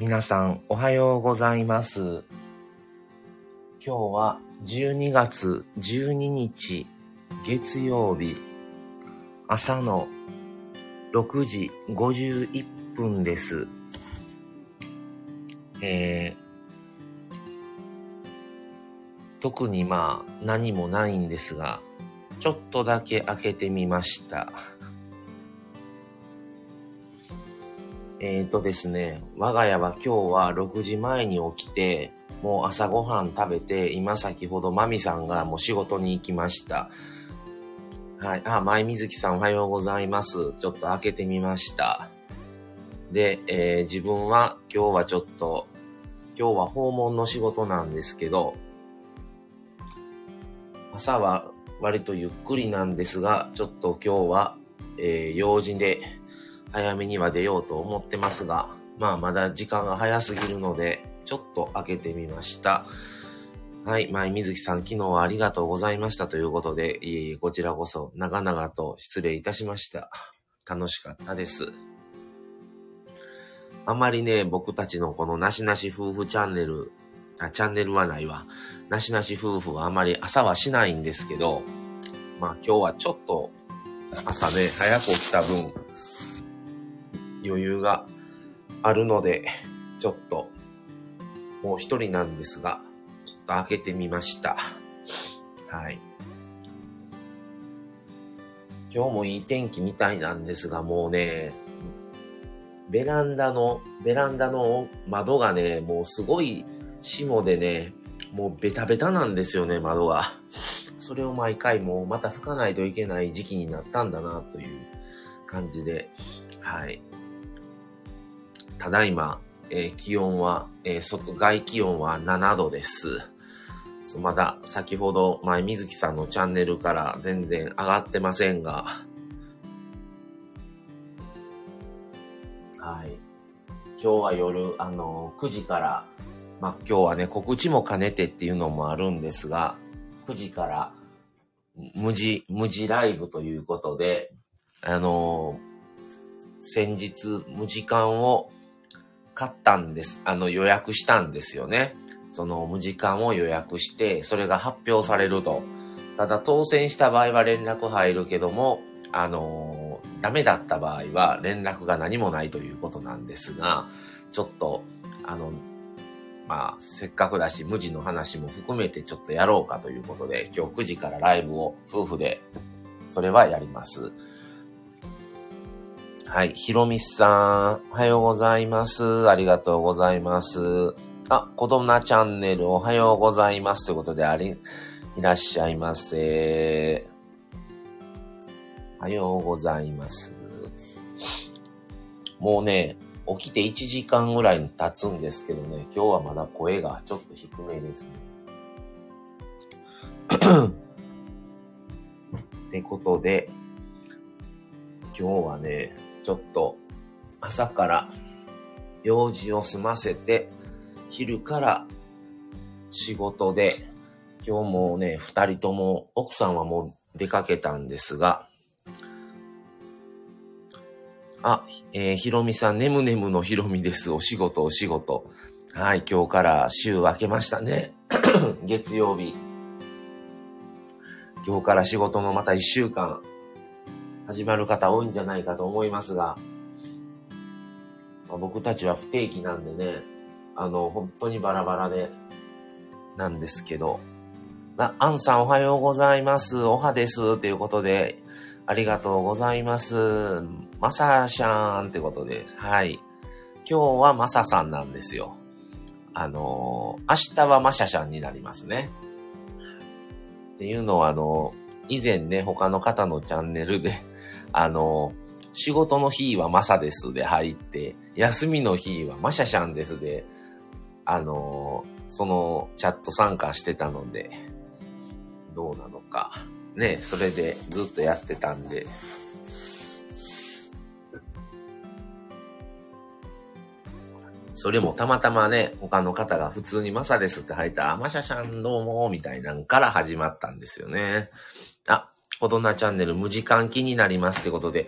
皆さんおはようございます。今日は12月12日月曜日朝の6時51分です。えー特にまあ何もないんですが、ちょっとだけ開けてみました。えーとですね、我が家は今日は6時前に起きて、もう朝ごはん食べて、今先ほどマミさんがもう仕事に行きました。はい。あ、前水木さんおはようございます。ちょっと開けてみました。で、えー自分は今日はちょっと、今日は訪問の仕事なんですけど、朝は割とゆっくりなんですが、ちょっと今日は、えー用事で早めには出ようと思ってますが、まあまだ時間が早すぎるので、ちょっと開けてみました。はい、前水木さん、昨日はありがとうございましたということで、いえいえ、こちらこそ長々と失礼いたしました。楽しかったです。あまりね、僕たちのこのなしなし夫婦チャンネル、あ、チャンネルはないわ。なしなし夫婦はあまり朝はしないんですけど、まあ今日はちょっと朝ね、早く起きた分、余裕があるので、ちょっと、もう一人なんですが、ちょっと開けてみました。はい。今日もいい天気みたいなんですが、もうね、ベランダの、ベランダの窓がね、もうすごい霜でね、もうベタベタなんですよね、窓が。それを毎回もうまた拭かないといけない時期になったんだな、という感じで、はい。ただいま、えー気温は、えー外、外気温は7度です。まだ先ほど前水木さんのチャンネルから全然上がってませんが、はい。今日は夜、あの、9時から、まあ、今日はね、告知も兼ねてっていうのもあるんですが、9時から、無地、無地ライブということで、あの、先日、無時間を買ったんです。あの、予約したんですよね。その無時間を予約して、それが発表されると。ただ、当選した場合は連絡入るけども、あのーダメだった場合は連絡が何もないということなんですが、ちょっと、あの、まあ、せっかくだし、無地の話も含めてちょっとやろうかということで、今日9時からライブを夫婦で、それはやります。はい。ひろみさん、おはようございます。ありがとうございます。あ、子供なチャンネルおはようございます。ということで、あり、いらっしゃいませ。おはようございます。もうね、起きて1時間ぐらい経つんですけどね、今日はまだ声がちょっと低めですね。ってことで、今日はね、ちょっと朝から用事を済ませて、昼から仕事で、今日もね、二人とも、奥さんはもう出かけたんですが、あ、えーひろみさん、ねむねむのひろみです。お仕事、お仕事。はい、今日から週明けましたね。月曜日。今日から仕事のまた一週間、始まる方多いんじゃないかと思いますが、まあ僕たちは不定期なんでね、あの、本当にバラバラで、なんですけど、あ、アンさんおはようございます。おはです。ということで、ありがとうございます。まさしゃーんってことで、はい。今日はまささんなんですよ。あのー明日はましゃしゃんになりますね。っていうのは、あの以前ね、他の方のチャンネルで、あの仕事の日はまさですで入って、休みの日はましゃしゃんですで、あのそのチャット参加してたので、どうなのか。ね、それでずっとやってたんで。それもたまたまね、他の方が普通にマサですって入ったら、あましゃしゃんどうも、みたいなんから始まったんですよね。あ、コドナチャンネル無時間気になりますってことで、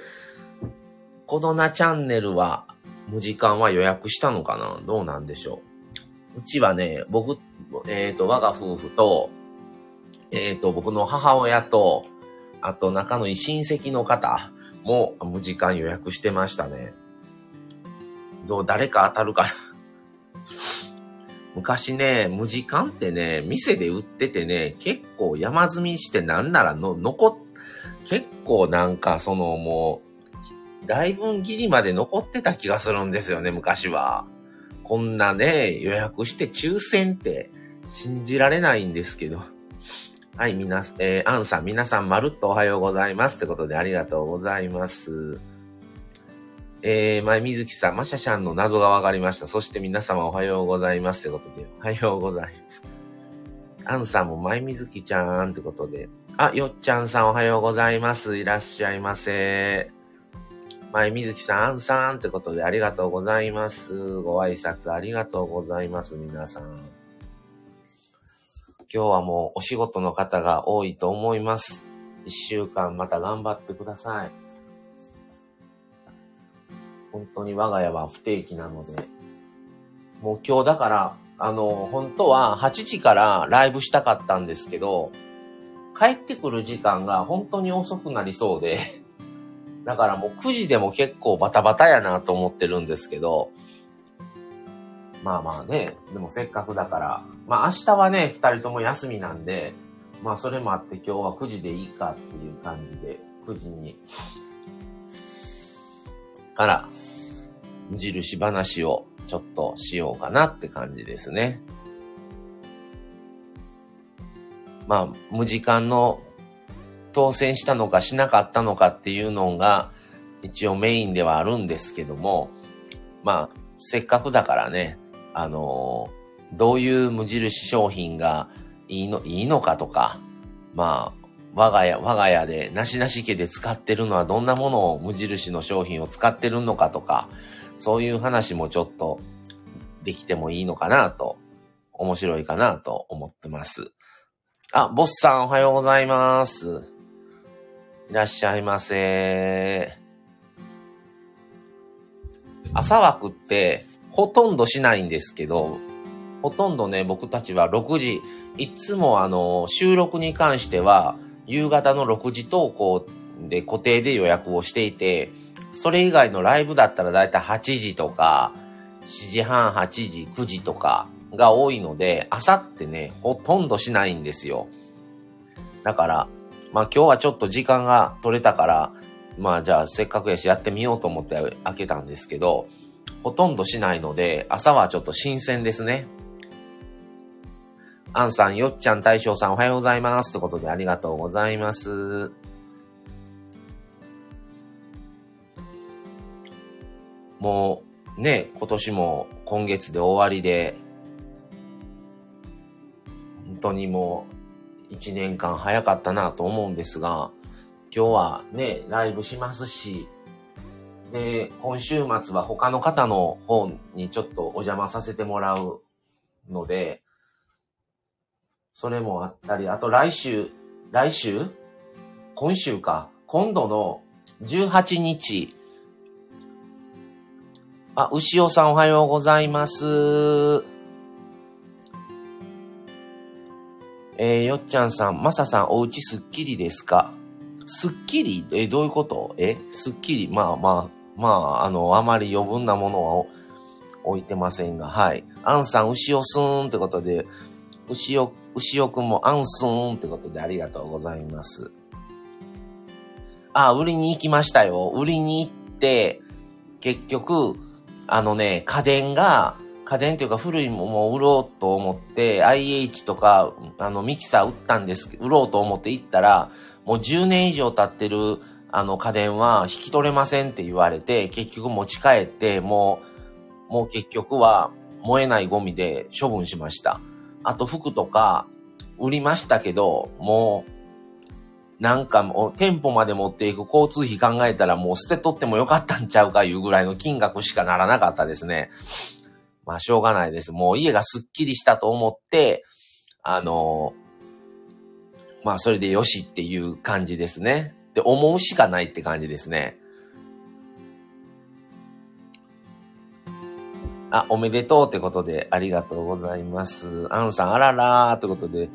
コドナチャンネルは無時間は予約したのかな？どうなんでしょう？うちはね、僕、えっ、ー、と、我が夫婦と、えっ、ー、と、僕の母親と、あと仲のいい親戚の方も無時間予約してましたね。どう、誰か当たるかな？昔ね、無時間ってね、店で売っててね、結構山積みしてなんならの、残っ、結構なんかそのもう、来分切りまで残ってた気がするんですよね、昔は。こんなね、予約して抽選って信じられないんですけど。はい、みな、えー、アンさん、皆さんまるっとおはようございます。ってことでありがとうございます。えー、前水木さん、マシャシャンの謎がわかりました。そして皆様おはようございます。ってことで、おはようございます。アンさんも前水木ちゃんってことで、あ、よっちゃんさんおはようございます。いらっしゃいませ。前水木さん、アンさんってことでありがとうございます。ご挨拶ありがとうございます、皆さん。今日はもうお仕事の方が多いと思います。一週間また頑張ってください。本当に我が家は不定期なので、もう今日だから、あの、本当は8時からライブしたかったんですけど、帰ってくる時間が本当に遅くなりそうで、だからもう9時でも結構バタバタやなと思ってるんですけど、まあまあね、でもせっかくだから、まあ明日はね、二人とも休みなんで、まあそれもあって今日は9時でいいかっていう感じで、9時にから、無印話をちょっとしようかなって感じですね。まあ、無時間の当選したのかしなかったのかっていうのが一応メインではあるんですけども、まあ、せっかくだからね、あのどういう無印商品がいいの、いいのかとか、まあ、我が家、我が家で、なしなし家で使ってるのはどんなものを無印の商品を使ってるのかとか、そういう話もちょっとできてもいいのかなと、面白いかなと思ってます。あ、ボスさんおはようございます。いらっしゃいませ。朝枠ってほとんどしないんですけど、ほとんどね、僕たちは6時、いつもあの、収録に関しては、夕方の6時投稿で固定で予約をしていて、それ以外のライブだったらだいたい8時とか、7時半、8時、9時とかが多いので、朝ってね、ほとんどしないんですよ。だから、まあ今日はちょっと時間が取れたから、まあじゃあせっかくやしやってみようと思って開けたんですけど、ほとんどしないので、朝はちょっと新鮮ですね。アンさん、よっちゃん、大将さん、おはようございます。ということで、ありがとうございます。もう、ね、今年も今月で終わりで、本当にもう、一年間早かったなと思うんですが、今日はね、ライブしますし、で、今週末は他の方の方にちょっとお邪魔させてもらうので、それもあったり、あと来週、来週？今週か。今度の18日。あ、牛尾さんおはようございます。えー、よっちゃんさん、まささん、おうちすっきりですか？すっきりえ、どういうこと？えすっきりまあまあ、まあ、あの、あまり余分なものは置いてませんが、はい。アンさん、牛尾すーんってことで、牛尾牛尾くんもアンスーンってことでありがとうございます。あ、売りに行きましたよ。売りに行って、結局、あのね、家電が、家電というか古いものを売ろうと思って、IH とか、あの、ミキサー売ったんです、売ろうと思って行ったら、もう10年以上経ってる、あの、家電は引き取れませんって言われて、結局持ち帰って、もう、もう結局は燃えないゴミで処分しました。あと服とか売りましたけど、もう、なんかもう店舗まで持っていく交通費考えたらもう捨て取ってもよかったんちゃうかいうぐらいの金額しかならなかったですね。まあしょうがないです。もう家がすっきりしたと思って、あのまあそれでよしっていう感じですね。って思うしかないって感じですね。あ、おめでとうってことで、ありがとうございます。アンさん、あららーってことで、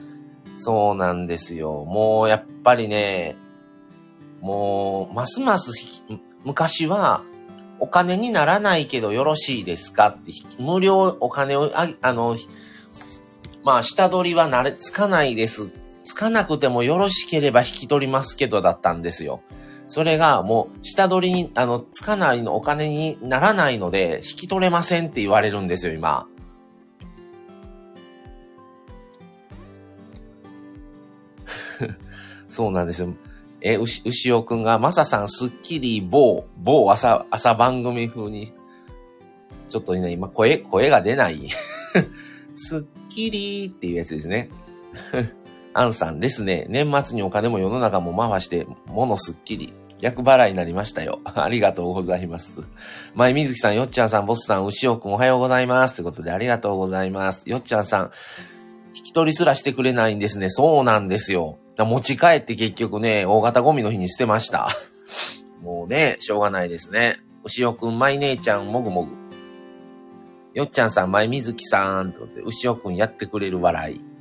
そうなんですよ。もう、やっぱりね、もう、ますます昔は、お金にならないけどよろしいですかって、無料お金を、ああの、まあ、下取りはなれ、つかないです。つかなくてもよろしければ引き取りますけどだったんですよ。それがもう下取りに、あの、つかないのお金にならないので、引き取れませんって言われるんですよ、今。そうなんですよ。え、牛、牛尾くんが、まささん、スッキリ、某、某朝、朝番組風に、ちょっとね、今、声、声が出ない。スッキリっていうやつですね。アンさんですね。年末にお金も世の中も回して、ものすっきり。逆払いになりましたよ。ありがとうございます。前水木さん、よっちゃんさん、ボスさん、牛尾くんおはようございます。ってことでありがとうございます。よっちゃんさん、引き取りすらしてくれないんですね。そうなんですよ。持ち帰って結局ね、大型ゴミの日に捨てました。もうね、しょうがないですね。牛尾くん、舞姉ちゃん、もぐもぐ。よっちゃんさん、前水木さん。ってことで、牛尾くんやってくれる笑い。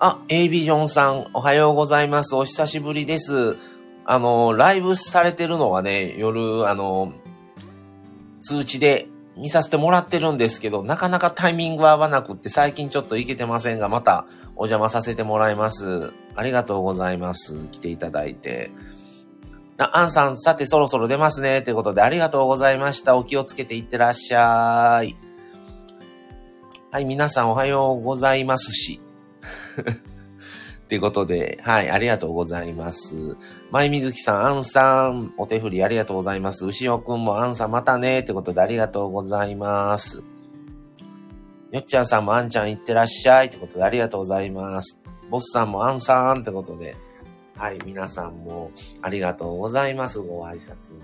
あ、A ビジョンさん、おはようございます。お久しぶりです。あの、ライブされてるのはね、夜、あの、通知で見させてもらってるんですけど、なかなかタイミング合わなくって最近ちょっと行けてませんが、またお邪魔させてもらいます。ありがとうございます。来ていただいて。あ、アンさん、さてそろそろ出ますね。ということでありがとうございました。お気をつけていってらっしゃい。はい、皆さんおはようございますし。ってことで、はい、ありがとうございます。舞水木さん、アンさん、お手振りありがとうございます。牛尾くんもアンさんまたね、ってことでありがとうございます。よっちゃんさんもアンちゃんいってらっしゃいってことでありがとうございます。ボスさんもアンさんってことで、はい、皆さんもありがとうございます、ご挨拶。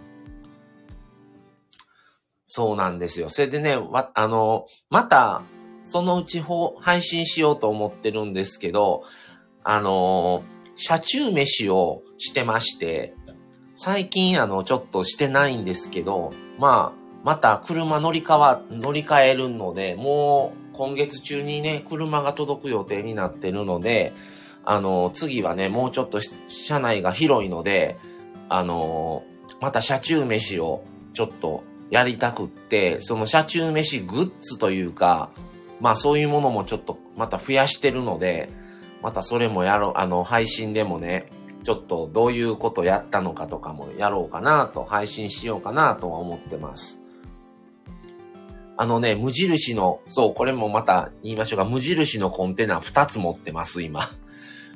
そうなんですよ。それでね、わ、あの、また、そのうち配信しようと思ってるんですけど、あの車中飯をしてまして、最近あの、ちょっとしてないんですけど、まあ、また車乗り換わ、乗り換えるので、もう今月中にね、車が届く予定になってるので、あの、次はね、もうちょっと車内が広いので、あの、また車中飯をちょっとやりたくって、その車中飯グッズというか、まあそういうものもちょっとまた増やしてるので、またそれもやろう、あの、配信でもね、ちょっとどういうことやったのかとかもやろうかなと、配信しようかなとは思ってます。あのね、無印の、そう、これもまた言いましょうか、無印のコンテナ2つ持ってます、今。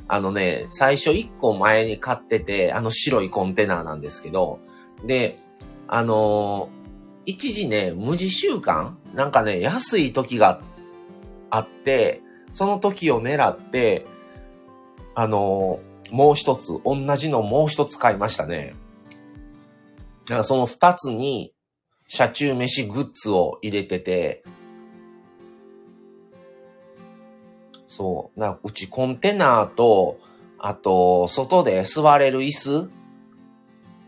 あのね、最初1個前に買ってて、あの白いコンテナなんですけど、で、あのー、一時ね、無地週間なんかね、安い時があって、その時を狙って、あの、もう一つ、同じのもう一つ買いましたね。だからその二つに、車中飯グッズを入れてて、そう。なうちコンテナと、あと、外で座れる椅子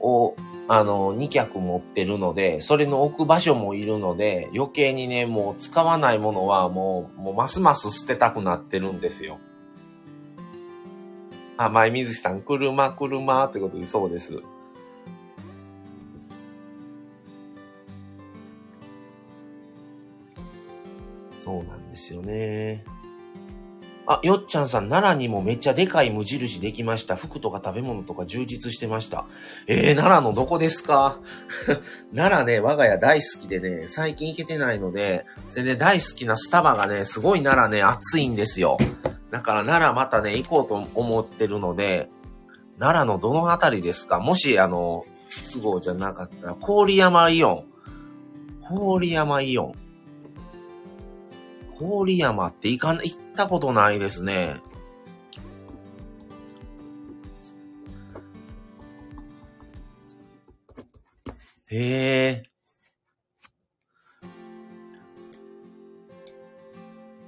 をあの、2脚持ってるので、それの置く場所もいるので、余計にね、もう使わないものはもう、もうますます捨てたくなってるんですよ。あ、前水木さん、車、車ってことでそうです。そうなんですよね。あ、よっちゃんさん、奈良にもめっちゃでかい無印できました。服とか食べ物とか充実してました。えー、奈良のどこですか？奈良ね、我が家大好きでね、最近行けてないので、それで大好きなスタバがね、すごい奈良ね、暑いんですよ。だから奈良またね、行こうと思ってるので、奈良のどのあたりですか？もし、あの、都合じゃなかったら、郡山イオン。郡山イオン。郡山って行かん、行ったことないですね。へえ。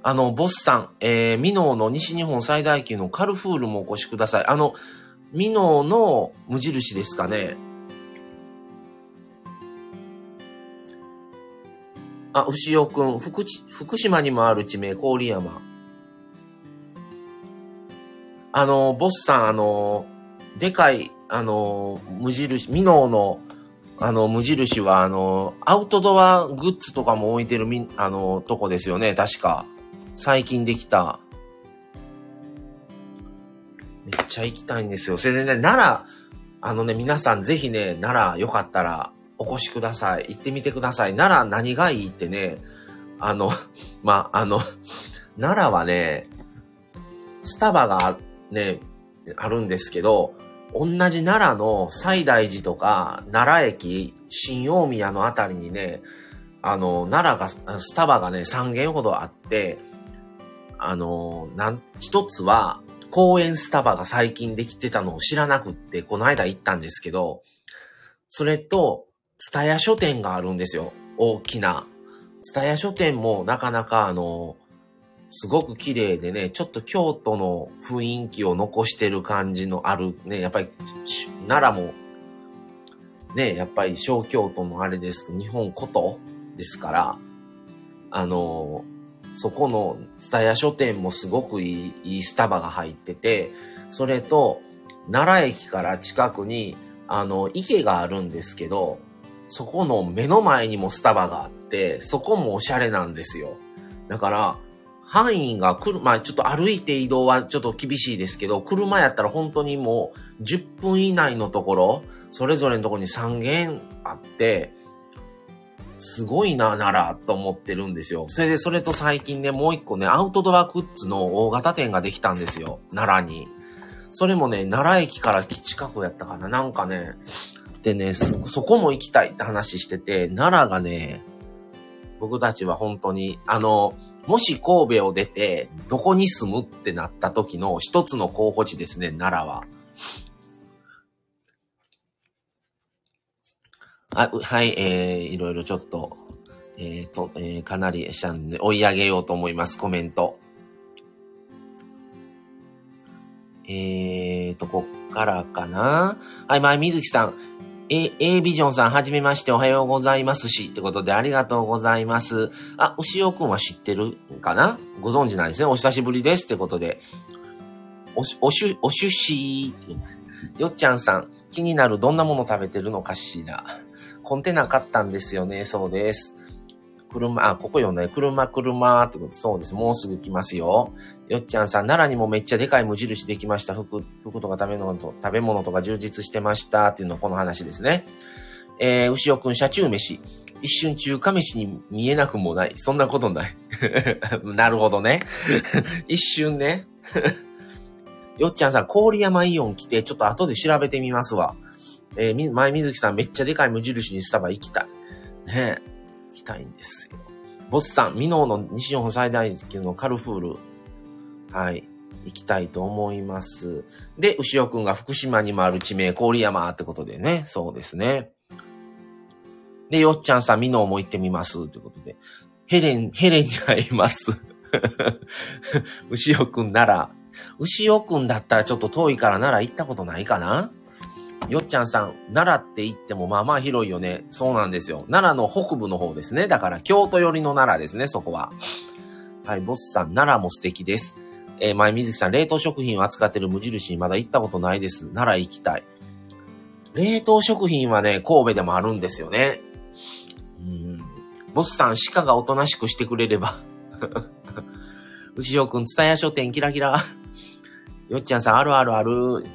あの、ボスさん、えー、ミノーの西日本最大級のカルフールもお越しください。あの、ミノーの無印ですかね。あ、牛尾くん、福、福島にもある地名、郡山。あの、ボスさん、あの、でかい、あの、無印、ミノーの、あの、無印は、あの、アウトドアグッズとかも置いてるみ、あの、とこですよね、確か。最近できた。めっちゃ行きたいんですよ。それでね、奈良、あのね、皆さんぜひね、奈良よかったらお越しください。行ってみてください。奈良何がいいってね、あの、まあ、あの、奈良はね、スタバがね、あるんですけど、同じ奈良の西大寺とか、奈良駅、新大宮のあたりにね、あの、奈良が、スタバがね、3軒ほどあって、あの、なん、一つは、公園スタバが最近できてたのを知らなくって、この間行ったんですけど、それと、ツタヤ書店があるんですよ。大きな。ツタヤ書店もなかなかあの、すごく綺麗でね、ちょっと京都の雰囲気を残してる感じのあるね、やっぱり、奈良も、ね、やっぱり小京都のあれですけど、日本古都ですから、あの、そこのツタヤ書店もすごくいい、いいスタバが入ってて、それと、奈良駅から近くに、あの、池があるんですけど、そこの目の前にもスタバがあって、そこもおしゃれなんですよ。だから、範囲が来る、まあちょっと歩いて移動はちょっと厳しいですけど、車やったら本当にもう10分以内のところ、それぞれのところに3軒あって、すごいな、奈良と思ってるんですよ。それで、それと最近ね、もう一個ね、アウトドアグッズの大型店ができたんですよ。奈良に。それもね、奈良駅から近くやったかな。なんかね、でね、そ、そこも行きたいって話してて、奈良がね、僕たちは本当に、あの、もし神戸を出て、どこに住むってなった時の一つの候補地ですね、奈良は。あ、はい、えー、いろいろちょっと、えー、と、えー、かなりしたんで、追い上げようと思います、コメント。えーと、こっからかな。はい、まあ、水木さん。A、A ビジョンさん、はじめまして、おはようございますし、ってことでありがとうございます。あ、牛尾くんは知ってるかな？ご存知なんですね。お久しぶりです。ってことで。おし、おしゅ、おしゅしー。よっちゃんさん、気になるどんなもの食べてるのかしら？コンテナ買ったんですよね。そうです。車、あ、ここよね。車、車ってこと、そうです。もうすぐ来ますよ。よっちゃんさん、奈良にもめっちゃでかい無印できました。服、服とか食べ物と、食べ物とか充実してました。っていうのこの話ですね。えー、牛尾くん、車中飯。一瞬中華飯に見えなくもない。そんなことない。なるほどね。一瞬ね。よっちゃんさん、郡山イオン来て、ちょっと後で調べてみますわ。えー、前水木さんめっちゃでかい無印にスタバ行きたい。ねえ。行きたいんですよ。ボスさん、ミノーの西日本最大級のカルフール。はい。行きたいと思います。で、牛尾くんが福島にもある地名、郡山ってことでね。そうですね。で、よっちゃんさん、ミノーも行ってみます。ということで。ヘレン、ヘレンに会います。牛尾くんなら、牛尾くんだったらちょっと遠いからなら行ったことないかな？よっちゃんさん、奈良って言ってもまあまあ広いよね。そうなんですよ。奈良の北部の方ですね。だから京都寄りの奈良ですね、そこは。はい、ボスさん、奈良も素敵です。えー、前水木さん、冷凍食品を扱ってる無印にまだ行ったことないです。奈良行きたい。冷凍食品はね、神戸でもあるんですよね。うん。ボスさん、鹿がおとなしくしてくれれば。牛尾くん、ツタヤ書店キラキラ。よっちゃんさん、あるあるある。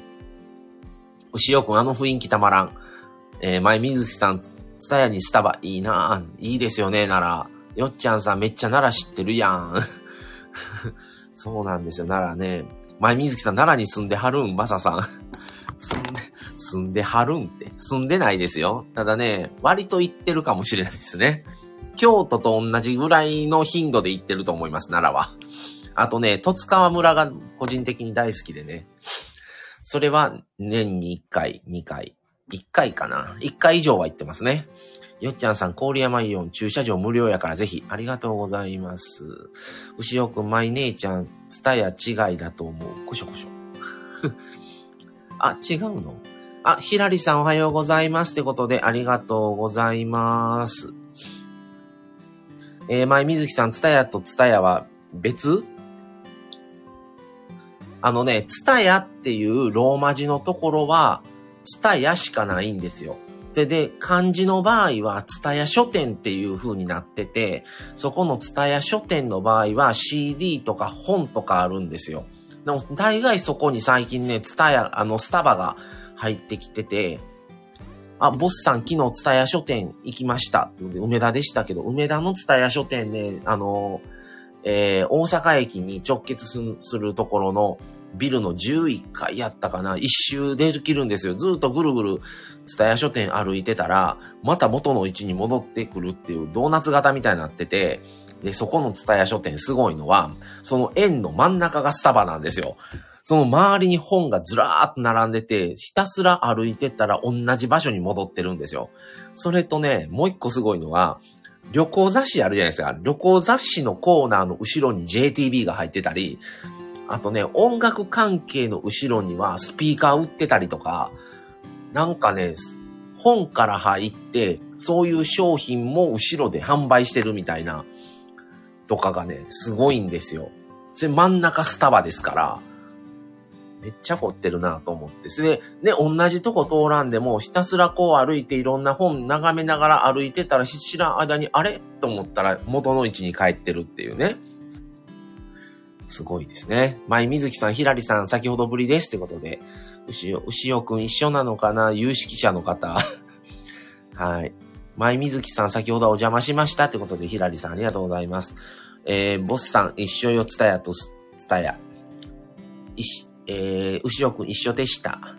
牛尾くん、あの雰囲気たまらん。えー、前水木さん、ツタヤにスタバ、いいなぁ。いいですよね、奈良。よっちゃんさん、めっちゃ奈良知ってるやん。そうなんですよ、奈良ね。前水木さん、奈良に住んではるん、まささん。住んで、住んではるんって。住んでないですよ。ただね、割と行ってるかもしれないですね。京都と同じぐらいの頻度で行ってると思います、奈良は。あとね、戸塚川村が個人的に大好きでね。それは年に1回、2回、1回かな。1回以上は行ってますね。よっちゃんさん、郡山イオン駐車場無料やからぜひ、ありがとうございます。牛尾くん、マイ姉ちゃん、ツタヤ違いだと思う。こしょこしょ。あ、違うの？あ、ひらりさんおはようございますってことで、ありがとうございます。えー、前水木さん、ツタヤとツタヤは別？あのね、ツタヤっていうローマ字のところは、ツタヤしかないんですよ。で、で、漢字の場合は、ツタヤ書店っていう風になってて、そこのツタヤ書店の場合は CD とか本とかあるんですよ。でも、大概そこに最近ね、ツタヤ、あの、スタバが入ってきてて、あ、ボスさん昨日ツタヤ書店行きました。梅田でしたけど、梅田のツタヤ書店ね、あの、えー、大阪駅に直結するところのビルの11階やったかな一周できるんですよ。ずっとぐるぐる、ツタヤ書店歩いてたら、また元の位置に戻ってくるっていうドーナツ型みたいになってて、で、そこのツタヤ書店すごいのは、その円の真ん中がスタバなんですよ。その周りに本がずらーっと並んでて、ひたすら歩いてったら同じ場所に戻ってるんですよ。それとね、もう一個すごいのは、旅行雑誌あるじゃないですか。旅行雑誌のコーナーの後ろに JTB が入ってたり、あとね、音楽関係の後ろにはスピーカー売ってたりとか、なんかね、本から入って、そういう商品も後ろで販売してるみたいな、とかがね、すごいんですよ。それ真ん中スタバですから、めっちゃ凝ってるなと思って。それで、ね、同じとこ通らんでも、ひたすらこう歩いていろんな本眺めながら歩いてたら、知らん間に、あれ？と思ったら元の位置に帰ってるっていうね。すごいですね。舞水木さん、ひらりさん、先ほどぶりですってことで、牛尾、牛尾くん一緒なのかな？有識者の方。はい。舞水木さん、先ほどお邪魔しましたってことで、ひらりさんありがとうございます。えー、ボスさん、一緒よ、つたやとつたや。いし、えー、牛尾くん一緒でした。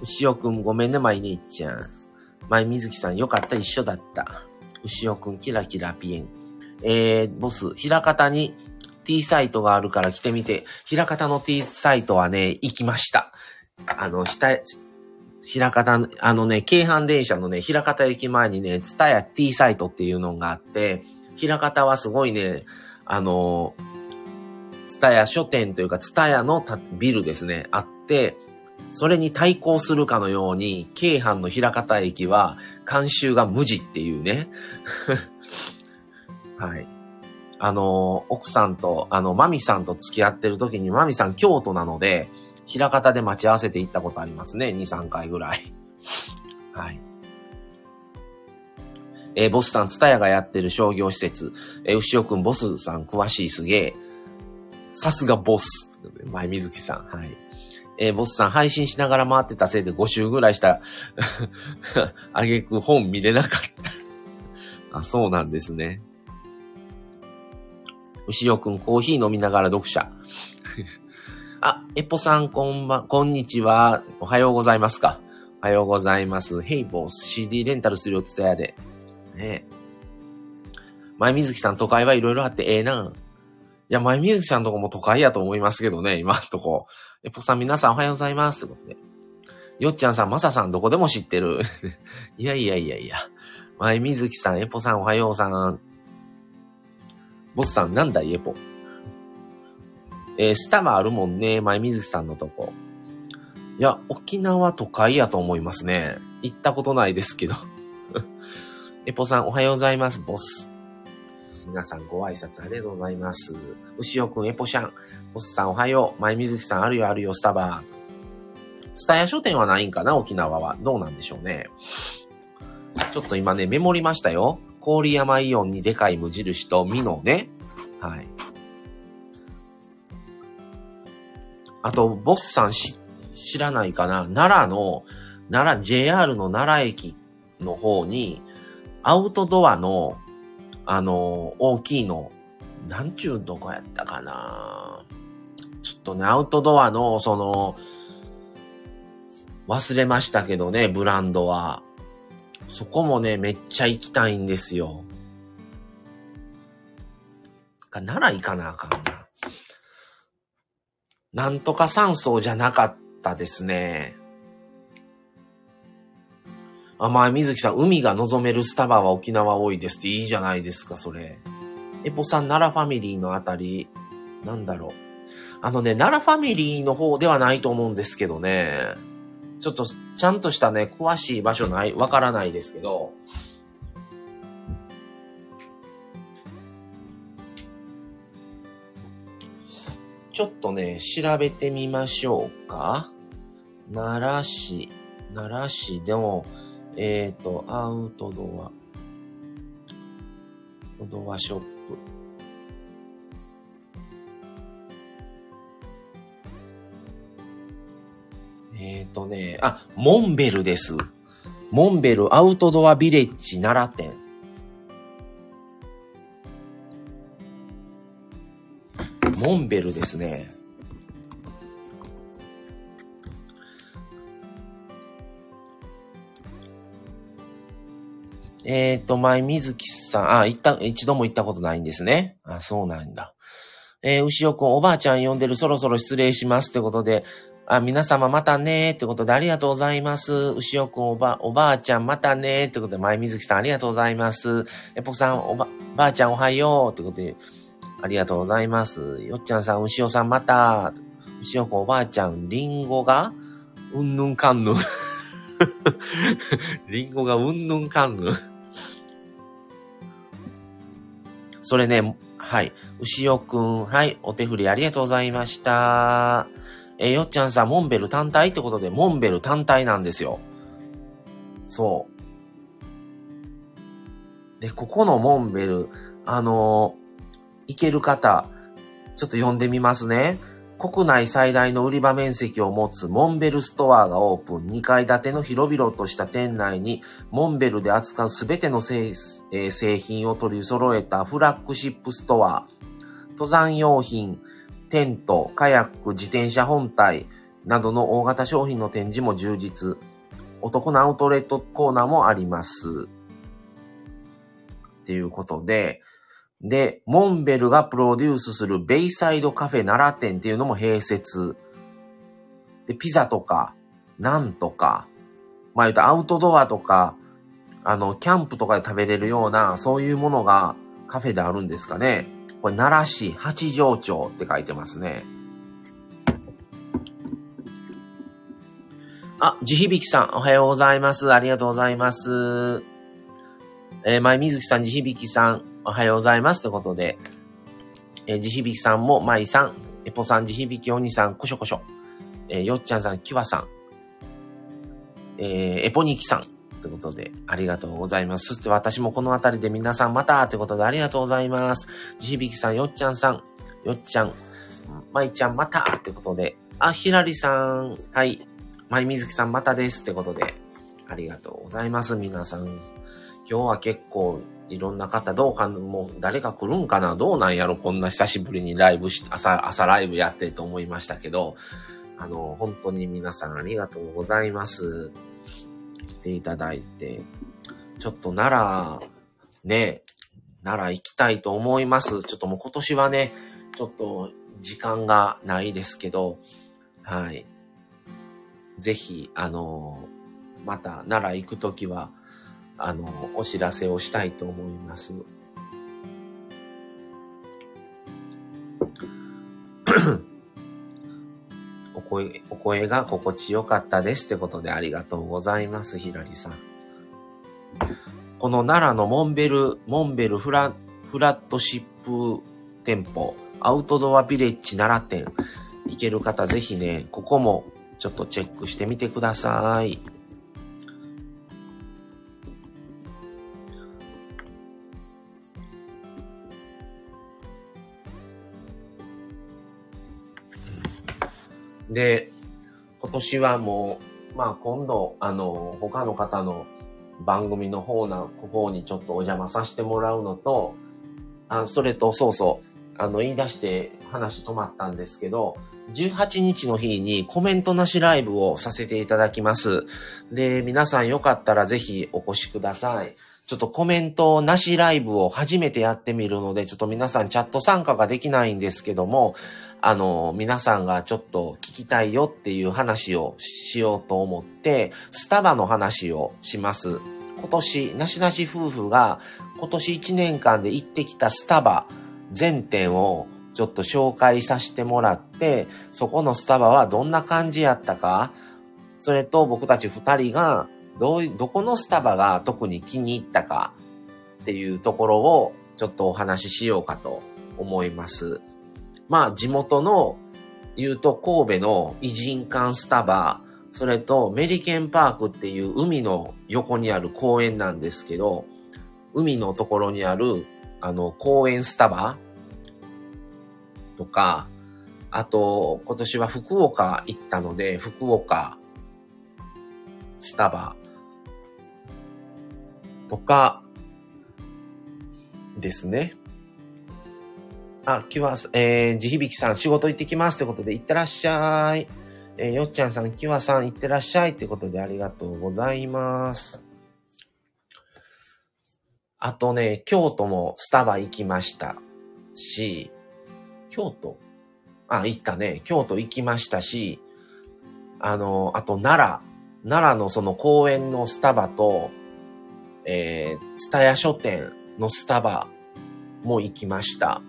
牛尾くんごめんね、舞姉ちゃん。舞水木さんよかった、一緒だった。牛尾くんキラキラピエン。えー、ボス、平方に T サイトがあるから来てみて、平方の T サイトはね、行きました。あの、下、平方、あのね、京阪電車のね、平方駅前にね、ツタヤ T サイトっていうのがあって、平方はすごいね、あの、ツタヤ書店というか、ツタヤのビルですね、あって、それに対抗するかのように、京阪の平方駅は、監修が無地っていうね。はい。あの、奥さんと、あの、マミさんと付き合ってる時に、マミさん京都なので、平方で待ち合わせて行ったことありますね。2、3回ぐらい。はい。えー、ボスさん、ツタヤがやってる商業施設。えー、牛尾くん、ボスさん、詳しい、すげえ。さすがボス。前水木さん、はい。えー、ボスさん、配信しながら回ってたせいで5週ぐらいした。あげく本見れなかった あ、そうなんですね。牛尾くん、コーヒー飲みながら読者。あ、エポさん、こんば、こんにちは。おはようございますか。おはようございます。ヘイボス、CD レンタルするよ、つたやで。ね前水木さん、都会はいろいろあってええな。いや、前水木さんとこも都会やと思いますけどね、今んとこ。エポさん、皆さんおはようございます。ってことで。よっちゃんさん、まささん、どこでも知ってる。いやいやいやいや。前水木さん、エポさん、おはようさん。ボスさん、なんだイエポ？えー、スタバあるもんね、前水木さんのとこ。いや、沖縄都会やと思いますね。行ったことないですけど。エポさん、おはようございます、ボス。皆さんご挨拶ありがとうございます。牛尾くん、エポシャン。ボスさん、おはよう。前水木さん、あるよ、あるよ、スタバ。スタヤ書店はないんかな、沖縄は。どうなんでしょうね。ちょっと今ね、メモりましたよ。郡山イオンにでかい無印とミノね。はい。あと、ボスさんし、知らないかな？奈良の、奈良、JR の奈良駅の方に、アウトドアの、あの、大きいの、なんちゅうとこやったかな？ちょっとね、アウトドアの、その、忘れましたけどね、ブランドは。そこもね、めっちゃ行きたいんですよ。か、なら行かなあかんな。なんとか山荘じゃなかったですね。あ、まあ、水木さん、海が望めるスタバは沖縄多いですっていいじゃないですか、それ。エポさん、奈良ファミリーのあたり、なんだろう。あのね、奈良ファミリーの方ではないと思うんですけどね。ちょっと、ちゃんとしたね、詳しい場所ない、わからないですけど、ちょっとね、調べてみましょうか。奈良市、奈良市でも、えっ、ー、と、アウトドア、アウトドアショップ。ね、あ、モンベルです。モンベルアウトドアビレッジ奈良店。モンベルですね。えっ、ー、と、前水木さん、あ、行った、一度も行ったことないんですね。あ、そうなんだ。えー、牛尾くん、おばあちゃん呼んでる、そろそろ失礼しますってことで、あ、皆様またねーってことでありがとうございます。牛尾くん、おば、おばあちゃんまたねーってことで、前水木さんありがとうございます。えぽさん、おば、ばあちゃんおはようってことで、ありがとうございます。よっちゃんさん、牛尾さんまた。牛尾くん、おばあちゃん、りんごが、うんぬんかんぬん。りんごがうんぬんかんぬん。それね、はい。牛尾くん、はい。お手振りありがとうございました。え、よっちゃんさん、モンベル単体ってことで、モンベル単体なんですよ。そう。で、ここのモンベル、あのー、行ける方、ちょっと読んでみますね。国内最大の売り場面積を持つモンベルストアがオープン。2階建ての広々とした店内に、モンベルで扱うすべての製,、えー、製品を取り揃えたフラッグシップストア。登山用品、テント、カヤック、自転車本体などの大型商品の展示も充実。お得なアウトレットコーナーもあります。っていうことで、で、モンベルがプロデュースするベイサイドカフェ奈良店っていうのも併設。で、ピザとか、なんとか、まあ言うとアウトドアとか、あの、キャンプとかで食べれるような、そういうものがカフェであるんですかね。これ、奈良市八条町って書いてますね。あ、地響さん、おはようございます。ありがとうございます。えー、前水木さん、地響さん、おはようございます。ということで、えー、地響さんも、舞さん、エポさん、地響お兄さん、こしょこしょ。えー、よっちゃんさん、きわさん、えー、エポニキさん、ということで、ありがとうございます。そして私もこの辺りで皆さんまたということでありがとうございます。地響さん、よっちゃんさん、よっちゃん、まいちゃんまたということで、あ、ひらりさん、はい、まいみずきさんまたですってことで、ありがとうございます、皆さん。今日は結構いろんな方どうか、もう誰か来るんかなどうなんやろこんな久しぶりにライブし、朝、朝ライブやってと思いましたけど、あの、本当に皆さんありがとうございます。来ていただいて、ちょっと奈良、ね、奈良行きたいと思います。ちょっともう今年はね、ちょっと時間がないですけど、はい。ぜひ、あの、また奈良行くときは、あの、お知らせをしたいと思います。声、お声が心地よかったですってことでありがとうございます、ひらりさん。この奈良のモンベル、モンベルフラフラットシップ店舗、アウトドアビレッジ奈良店、行ける方ぜひね、ここもちょっとチェックしてみてください。で、今年はもう、まあ今度、あの、他の方の番組の方な、方にちょっとお邪魔させてもらうのと、あそれと、そうそう、あの、言い出して話止まったんですけど、18日の日にコメントなしライブをさせていただきます。で、皆さんよかったらぜひお越しください。ちょっとコメントなしライブを初めてやってみるので、ちょっと皆さんチャット参加ができないんですけども、あの、皆さんがちょっと聞きたいよっていう話をしようと思って、スタバの話をします。今年、なしなし夫婦が今年1年間で行ってきたスタバ全店をちょっと紹介させてもらって、そこのスタバはどんな感じやったか、それと僕たち二人がどう、どこのスタバが特に気に入ったかっていうところをちょっとお話ししようかと思います。まあ地元の言うと神戸の偉人館スタバ、それとメリケンパークっていう海の横にある公園なんですけど、海のところにあるあの公園スタバとか、あと今年は福岡行ったので、福岡スタバとかですね。あ、きわ、えー、地響さん、仕事行ってきますってことで、行ってらっしゃい。えー、よっちゃんさん、きわさん、行ってらっしゃいってことで、ありがとうございます。あとね、京都もスタバ行きましたし、京都？あ、行ったね。京都行きましたし、あの、あと奈良、奈良のその公園のスタバと、えー、ツタヤ書店のスタバも行きました。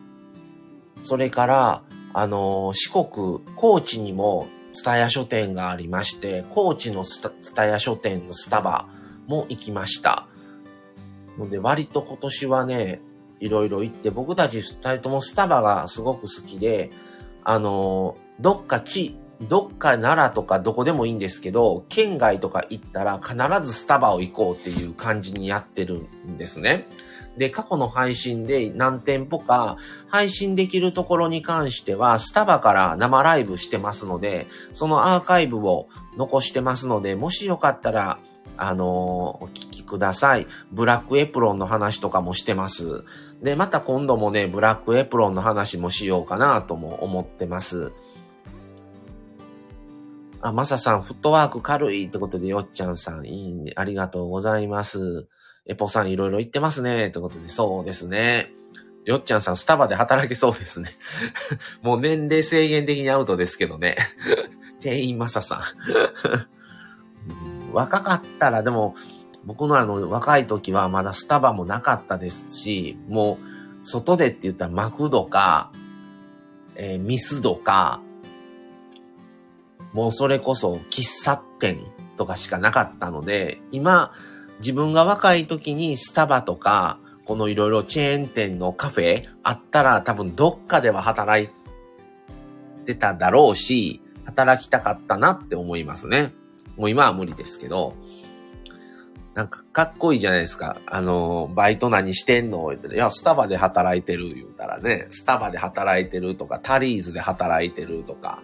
それから、あの、四国、高知にもツタヤ書店がありまして、高知のツタヤ書店のスタバも行きました。ので、割と今年はね、いろいろ行って、僕たち二人ともスタバがすごく好きで、あの、どっか地、どっか奈良とかどこでもいいんですけど、県外とか行ったら必ずスタバを行こうっていう感じにやってるんですね。で、過去の配信で何店舗か配信できるところに関しては、スタバから生ライブしてますので、そのアーカイブを残してますので、もしよかったら、あのー、お聞きください。ブラックエプロンの話とかもしてます。で、また今度もね、ブラックエプロンの話もしようかなとも思ってます。あ、まささん、フットワーク軽いってことで、よっちゃんさん、いいね。ありがとうございます。エポさんいろいろ言ってますね。ってことで、そうですね。よっちゃんさん、スタバで働けそうですね。もう年齢制限的にアウトですけどね。店員まささん。若かったら、でも、僕のあの、若い時はまだスタバもなかったですし、もう、外でって言ったらマクドか、えー、ミスドか、もうそれこそ喫茶店とかしかなかったので、今、自分が若い時にスタバとか、このいろいろチェーン店のカフェあったら多分どっかでは働いてただろうし、働きたかったなって思いますね。もう今は無理ですけど、なんかかっこいいじゃないですか。あの、バイト何してんの？いや、スタバで働いてる言うたらね、スタバで働いてるとか、タリーズで働いてるとか、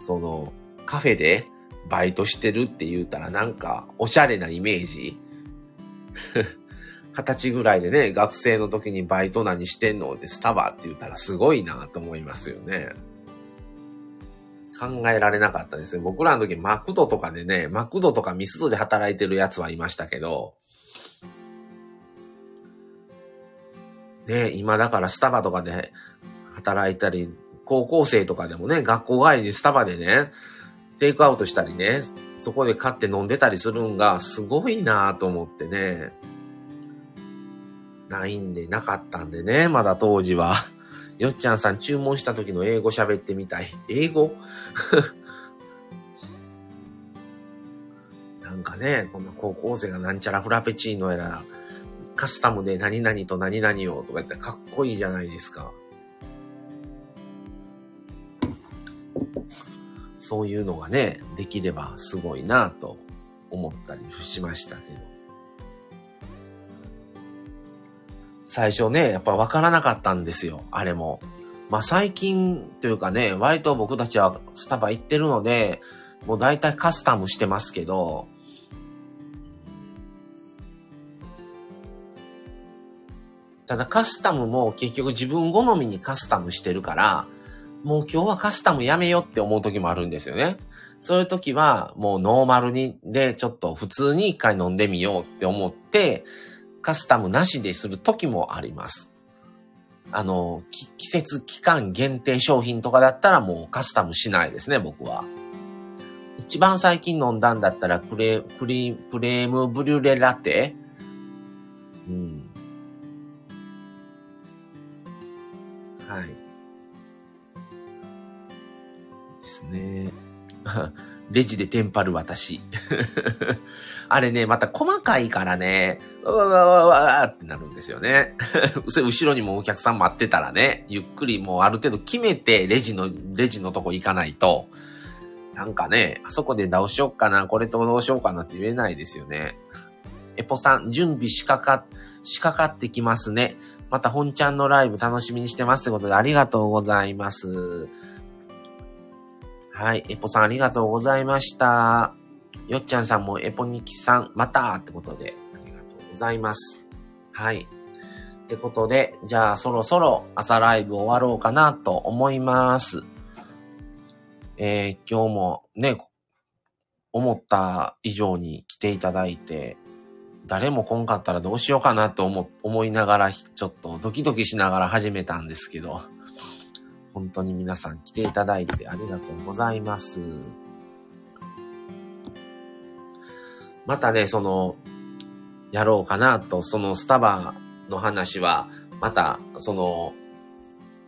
その、カフェでバイトしてるって言うたらなんか、おしゃれなイメージ二十歳ぐらいでね、学生の時にバイト何してんのってスタバって言ったらすごいなと思いますよね。考えられなかったですね。僕らの時マクドとかでね、マクドとかミスドで働いてるやつはいましたけど、ね、今だからスタバとかで働いたり、高校生とかでもね、学校帰りにスタバでね、テイクアウトしたりね、そこで買って飲んでたりするんがすごいなと思ってね。ないんで、なかったんでね、まだ当時は。よっちゃんさん注文した時の英語喋ってみたい。英語？なんかね、こんな高校生がなんちゃらフラペチーノやら、カスタムで何々と何々をとか言ったらかっこいいじゃないですか。そういうのがね、できればすごいなと思ったりしましたけど。最初ね、やっぱ分からなかったんですよ、あれも。まあ最近というかね、割と僕たちはスタバ行ってるので、もう大体カスタムしてますけど、ただカスタムも結局自分好みにカスタムしてるから、もう今日はカスタムやめようって思う時もあるんですよね。そういう時は、もうノーマルに、で、ちょっと普通に一回飲んでみようって思って、カスタムなしでする時もあります。あの、季節期間限定商品とかだったらもうカスタムしないですね、僕は。一番最近飲んだんだったらクレ、クリ、クレームブリュレラテうん。はい。ですね。レジでテンパる私。あれね、また細かいからね、うわわわわってなるんですよね。後ろにもお客さん待ってたらね、ゆっくりもうある程度決めてレジの、レジのとこ行かないと、なんかね、あそこでどうしよっかな、これとどうしようかなって言えないですよね。エポさん、準備しかか、しかかってきますね。また本ちゃんのライブ楽しみにしてますってことでありがとうございます。はい。エポさんありがとうございました。よっちゃんさんもエポニキさん、またってことで、ありがとうございます。はい。ってことで、じゃあそろそろ朝ライブ終わろうかなと思います。えー、今日もね、思った以上に来ていただいて、誰も来んかったらどうしようかなと思、思いながら、ちょっとドキドキしながら始めたんですけど、本当に皆さん来ていただいてありがとうございます。またね、その、やろうかなと、そのスタバの話は、また、その、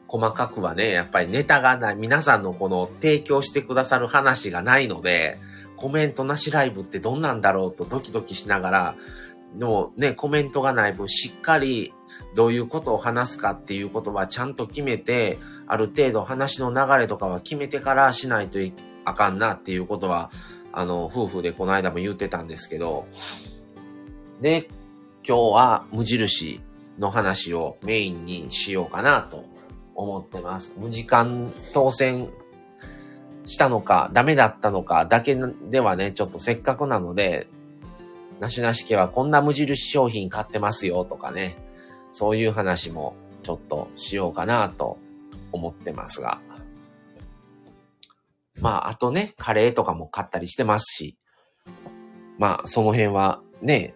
細かくはね、やっぱりネタがない、皆さんのこの提供してくださる話がないので、コメントなしライブってどんなんだろうとドキドキしながら、でもね、コメントがない分しっかりどういうことを話すかっていうことはちゃんと決めて、ある程度話の流れとかは決めてからしないとあかんなっていうことはあの、夫婦でこの間も言ってたんですけど、で、今日は無印の話をメインにしようかなと思ってます。無時間当選したのか、ダメだったのかだけではね、ちょっとせっかくなので、なしなし家はこんな無印商品買ってますよとかね、そういう話もちょっとしようかなと思ってますが。まあ、あとね、カレーとかも買ったりしてますし、まあ、その辺はね、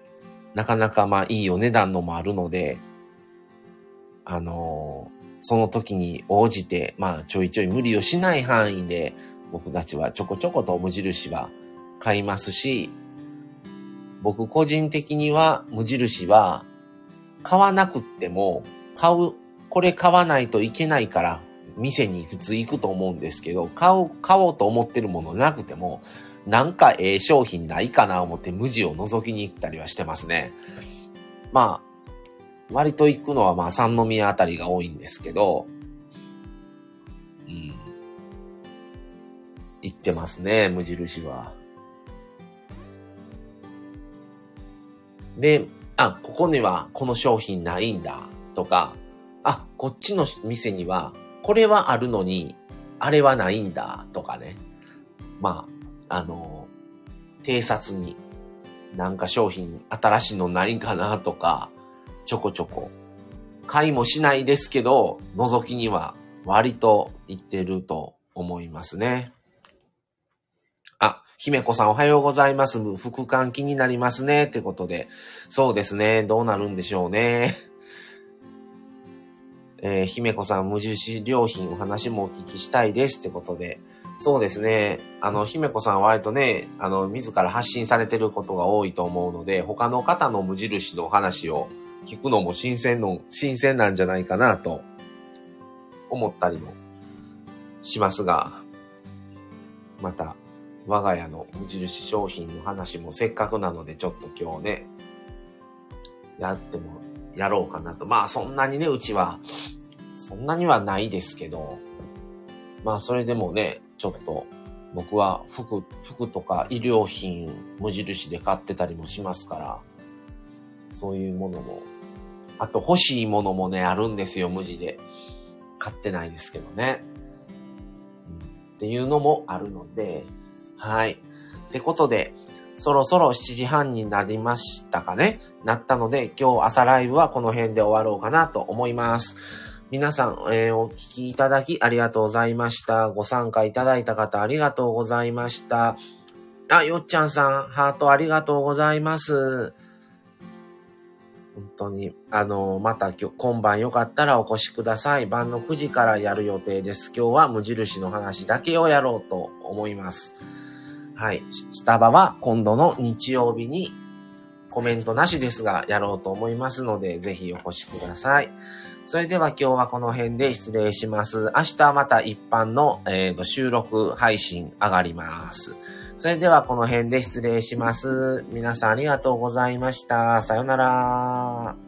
なかなかまあ、いいお値段のもあるので、あのー、その時に応じて、まあ、ちょいちょい無理をしない範囲で、僕たちはちょこちょこと無印は買いますし、僕個人的には無印は買わなくっても買う、これ買わないといけないから店に普通行くと思うんですけど、買おう、買おうと思ってるものなくても、なんかええ商品ないかな思って無地を覗きに行ったりはしてますね。まあ、割と行くのはまあ三宮あたりが多いんですけど、うん。行ってますね、無印は。で、あ、ここにはこの商品ないんだとか、あ、こっちの店にはこれはあるのに、あれはないんだとかね。まあ、あの、偵察になんか商品新しいのないかなとか、ちょこちょこ。買いもしないですけど、覗きには割と行ってると思いますね。姫子さんおはようございます。副官気になりますね。ってことで。そうですね。どうなるんでしょうね。えー、姫子さん無印良品お話もお聞きしたいですってことで、そうですね。あの、姫子さんは割とね、あの、自ら発信されてることが多いと思うので、他の方の無印のお話を聞くのも新鮮の、新鮮なんじゃないかなと思ったりもしますが、また、我が家の無印商品の話もせっかくなので、ちょっと今日ね、やっても、やろうかなと。まあそんなにね、うちはそんなにはないですけど、まあそれでもね、ちょっと僕は服、服とか医療品無印で買ってたりもしますから、そういうものも、あと欲しいものもね、あるんですよ、無地で。買ってないですけどね。うん、っていうのもあるので、はい。ってことで、そろそろ7時半になりましたかね？なったので、今日朝ライブはこの辺で終わろうかなと思います。皆さん、えー、お聞きいただきありがとうございました。ご参加いただいた方ありがとうございました。あ、よっちゃんさん、ハートありがとうございます。本当に、あの、また今日、今晩よかったらお越しください。晩の9時からやる予定です。今日は無印の話だけをやろうと思います。はい。スタバは今度の日曜日にコメントなしですがやろうと思いますので、ぜひお越しください。それでは今日はこの辺で失礼します。明日また一般の、えー、収録配信上がります。それではこの辺で失礼します。皆さんありがとうございました。さよなら。